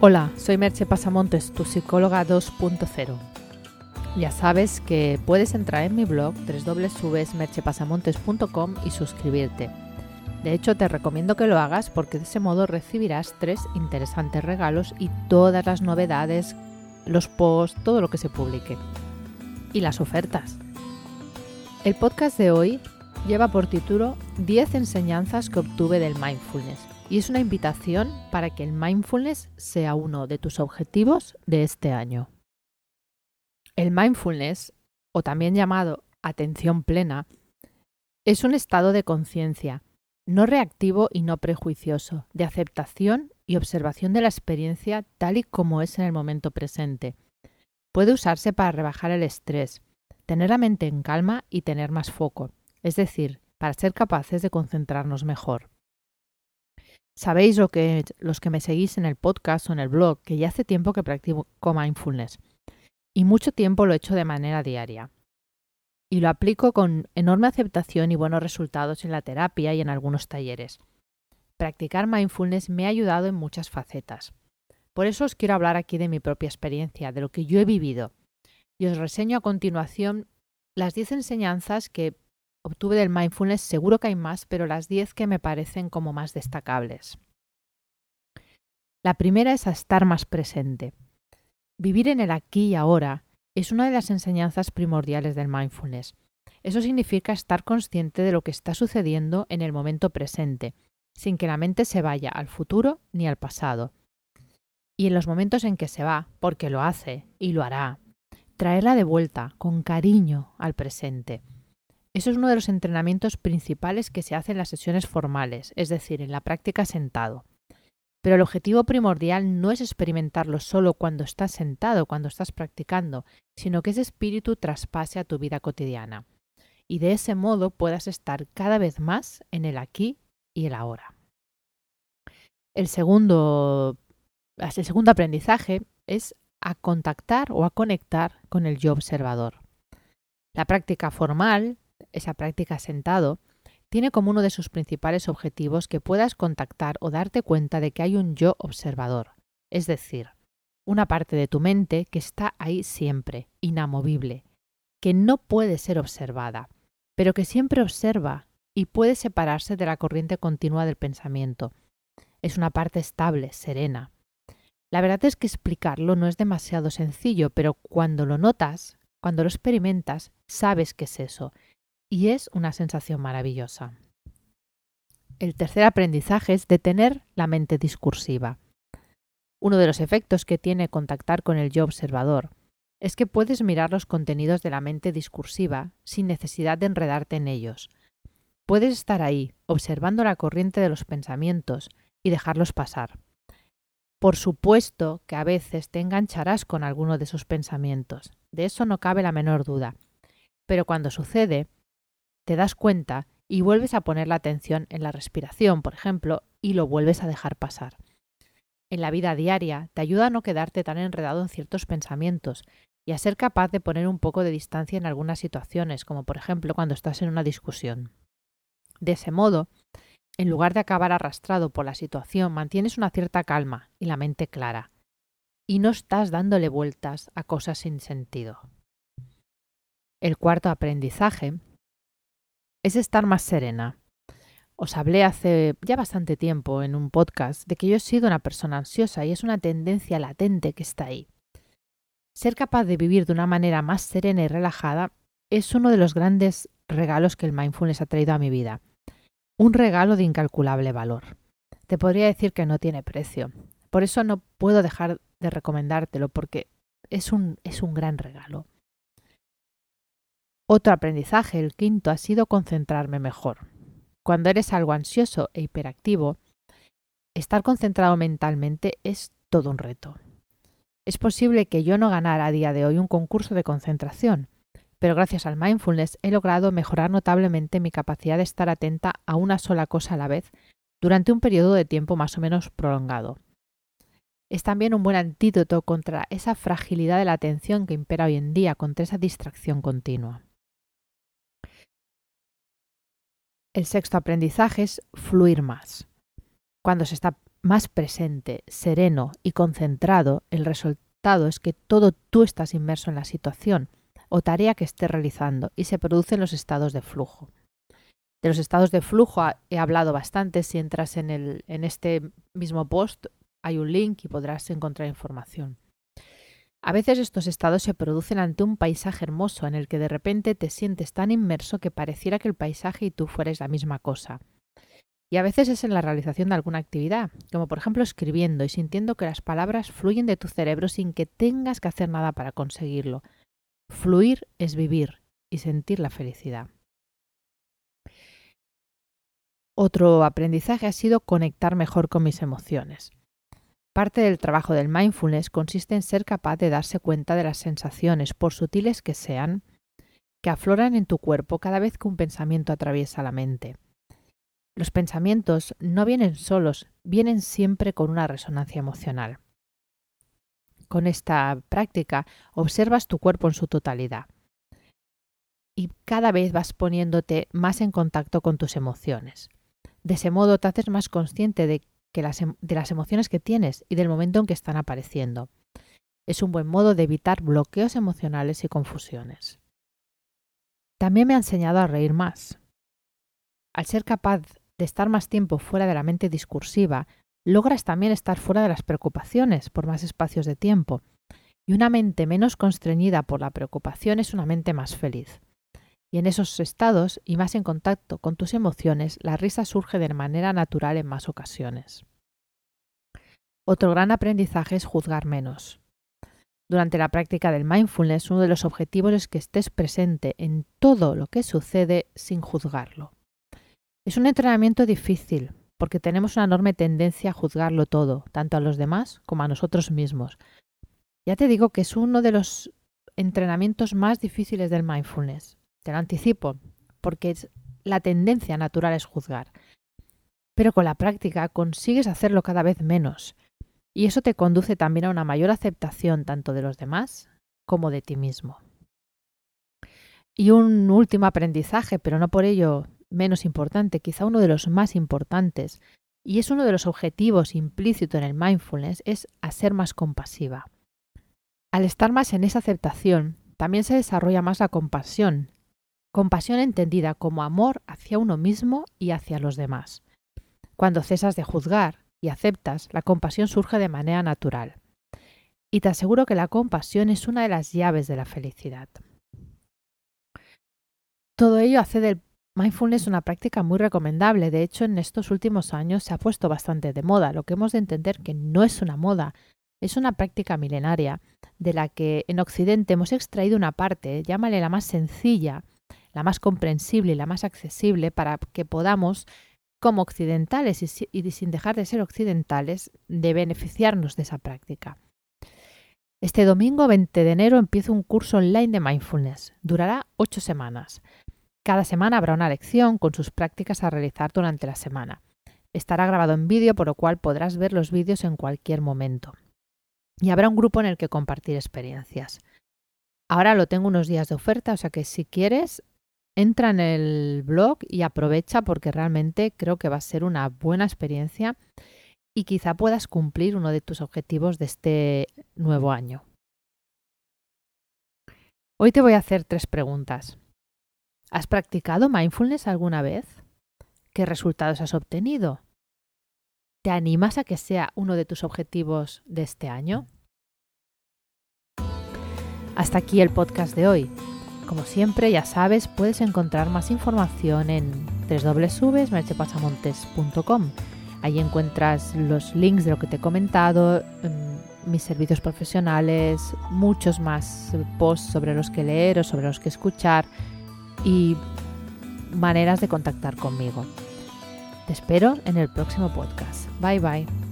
Hola, soy Merche Pasamontes, tu psicóloga 2.0. Ya sabes que puedes entrar en mi blog www.merchepasamontes.com y suscribirte. De hecho, te recomiendo que lo hagas porque de ese modo recibirás tres interesantes regalos y todas las novedades, los posts, todo lo que se publique. Y las ofertas. El podcast de hoy lleva por título 10 enseñanzas que obtuve del mindfulness y es una invitación para que el mindfulness sea uno de tus objetivos de este año. El mindfulness, o también llamado atención plena, es un estado de conciencia, no reactivo y no prejuicioso, de aceptación y observación de la experiencia tal y como es en el momento presente. Puede usarse para rebajar el estrés, tener la mente en calma y tener más foco, es decir, para ser capaces de concentrarnos mejor. Sabéis lo que los que me seguís en el podcast o en el blog que ya hace tiempo que practico mindfulness y mucho tiempo lo he hecho de manera diaria. Y lo aplico con enorme aceptación y buenos resultados en la terapia y en algunos talleres. Practicar mindfulness me ha ayudado en muchas facetas. Por eso os quiero hablar aquí de mi propia experiencia, de lo que yo he vivido. Y os reseño a continuación las 10 enseñanzas que obtuve del mindfulness, seguro que hay más, pero las 10 que me parecen como más destacables. La primera es a estar más presente. Vivir en el aquí y ahora es una de las enseñanzas primordiales del mindfulness. Eso significa estar consciente de lo que está sucediendo en el momento presente, sin que la mente se vaya al futuro ni al pasado. Y en los momentos en que se va, porque lo hace y lo hará, traerla de vuelta con cariño al presente eso es uno de los entrenamientos principales que se hace en las sesiones formales, es decir, en la práctica sentado. Pero el objetivo primordial no es experimentarlo solo cuando estás sentado, cuando estás practicando, sino que ese espíritu traspase a tu vida cotidiana. Y de ese modo puedas estar cada vez más en el aquí y el ahora. El segundo, el segundo aprendizaje es a contactar o a conectar con el yo observador. La práctica formal esa práctica sentado, tiene como uno de sus principales objetivos que puedas contactar o darte cuenta de que hay un yo observador, es decir, una parte de tu mente que está ahí siempre, inamovible, que no puede ser observada, pero que siempre observa y puede separarse de la corriente continua del pensamiento. Es una parte estable, serena. La verdad es que explicarlo no es demasiado sencillo, pero cuando lo notas, cuando lo experimentas, sabes que es eso, y es una sensación maravillosa. El tercer aprendizaje es detener la mente discursiva. Uno de los efectos que tiene contactar con el yo observador es que puedes mirar los contenidos de la mente discursiva sin necesidad de enredarte en ellos. Puedes estar ahí, observando la corriente de los pensamientos y dejarlos pasar. Por supuesto que a veces te engancharás con alguno de esos pensamientos, de eso no cabe la menor duda. Pero cuando sucede, te das cuenta y vuelves a poner la atención en la respiración, por ejemplo, y lo vuelves a dejar pasar. En la vida diaria te ayuda a no quedarte tan enredado en ciertos pensamientos y a ser capaz de poner un poco de distancia en algunas situaciones, como por ejemplo cuando estás en una discusión. De ese modo, en lugar de acabar arrastrado por la situación, mantienes una cierta calma y la mente clara, y no estás dándole vueltas a cosas sin sentido. El cuarto aprendizaje es estar más serena. Os hablé hace ya bastante tiempo en un podcast de que yo he sido una persona ansiosa y es una tendencia latente que está ahí. Ser capaz de vivir de una manera más serena y relajada es uno de los grandes regalos que el mindfulness ha traído a mi vida. Un regalo de incalculable valor. Te podría decir que no tiene precio. Por eso no puedo dejar de recomendártelo porque es un, es un gran regalo. Otro aprendizaje, el quinto, ha sido concentrarme mejor. Cuando eres algo ansioso e hiperactivo, estar concentrado mentalmente es todo un reto. Es posible que yo no ganara a día de hoy un concurso de concentración, pero gracias al mindfulness he logrado mejorar notablemente mi capacidad de estar atenta a una sola cosa a la vez durante un periodo de tiempo más o menos prolongado. Es también un buen antídoto contra esa fragilidad de la atención que impera hoy en día, contra esa distracción continua. El sexto aprendizaje es fluir más. Cuando se está más presente, sereno y concentrado, el resultado es que todo tú estás inmerso en la situación o tarea que estés realizando y se producen los estados de flujo. De los estados de flujo he hablado bastante. Si entras en, el, en este mismo post, hay un link y podrás encontrar información. A veces estos estados se producen ante un paisaje hermoso en el que de repente te sientes tan inmerso que pareciera que el paisaje y tú fuerais la misma cosa. Y a veces es en la realización de alguna actividad, como por ejemplo escribiendo y sintiendo que las palabras fluyen de tu cerebro sin que tengas que hacer nada para conseguirlo. Fluir es vivir y sentir la felicidad. Otro aprendizaje ha sido conectar mejor con mis emociones. Parte del trabajo del mindfulness consiste en ser capaz de darse cuenta de las sensaciones, por sutiles que sean, que afloran en tu cuerpo cada vez que un pensamiento atraviesa la mente. Los pensamientos no vienen solos, vienen siempre con una resonancia emocional. Con esta práctica observas tu cuerpo en su totalidad y cada vez vas poniéndote más en contacto con tus emociones. De ese modo te haces más consciente de, em, de las emociones que tienes y del momento en que están apareciendo. Es un buen modo de evitar bloqueos emocionales y confusiones. También me ha enseñado a reír más. Al ser capaz de estar más tiempo fuera de la mente discursiva, logras también estar fuera de las preocupaciones por más espacios de tiempo. Y una mente menos constreñida por la preocupación es una mente más feliz. Y en esos estados y más en contacto con tus emociones, la risa surge de manera natural en más ocasiones. Otro gran aprendizaje es juzgar menos. Durante la práctica del mindfulness, uno de los objetivos es que estés presente en todo lo que sucede sin juzgarlo. Es un entrenamiento difícil porque tenemos una enorme tendencia a juzgarlo todo, tanto a los demás como a nosotros mismos. Ya te digo que es uno de los entrenamientos más difíciles del mindfulness. Te lo anticipo, porque la tendencia natural es juzgar. Pero con la práctica consigues hacerlo cada vez menos. Y eso te conduce también a una mayor aceptación tanto de los demás como de ti mismo. Y un último aprendizaje, pero no por ello menos importante, quizá uno de los más importantes, y es uno de los objetivos implícitos en el mindfulness, es a ser más compasiva. Al estar más en esa aceptación, también se desarrolla más la compasión, Compasión entendida como amor hacia uno mismo y hacia los demás. Cuando cesas de juzgar y aceptas, la compasión surge de manera natural. Y te aseguro que la compasión es una de las llaves de la felicidad. Todo ello hace del mindfulness una práctica muy recomendable. De hecho, en estos últimos años se ha puesto bastante de moda. Lo que hemos de entender que no es una moda, es una práctica milenaria de la que en Occidente hemos extraído una parte, llámale la más sencilla, la más comprensible y la más accesible para que podamos, como occidentales y, sin dejar de ser occidentales, de beneficiarnos de esa práctica. Este domingo 20 de enero empieza un curso online de mindfulness. Durará ocho semanas. Cada semana habrá una lección con sus prácticas a realizar durante la semana. Estará grabado en vídeo, por lo cual podrás ver los vídeos en cualquier momento. Y habrá un grupo en el que compartir experiencias. Ahora lo tengo unos días de oferta, o sea que si quieres, entra en el blog y aprovecha porque realmente creo que va a ser una buena experiencia y quizá puedas cumplir uno de tus objetivos de este nuevo año. Hoy te voy a hacer tres preguntas. ¿Has practicado mindfulness alguna vez? ¿Qué resultados has obtenido? ¿Te animas a que sea uno de tus objetivos de este año? Hasta aquí el podcast de hoy. Como siempre, ya sabes, puedes encontrar más información en www.merchepasamontes.com. Ahí encuentras los links de lo que te he comentado, em, mis servicios profesionales, muchos más posts sobre los que leer o sobre los que escuchar y maneras de contactar conmigo. Te espero en el próximo podcast. Bye bye.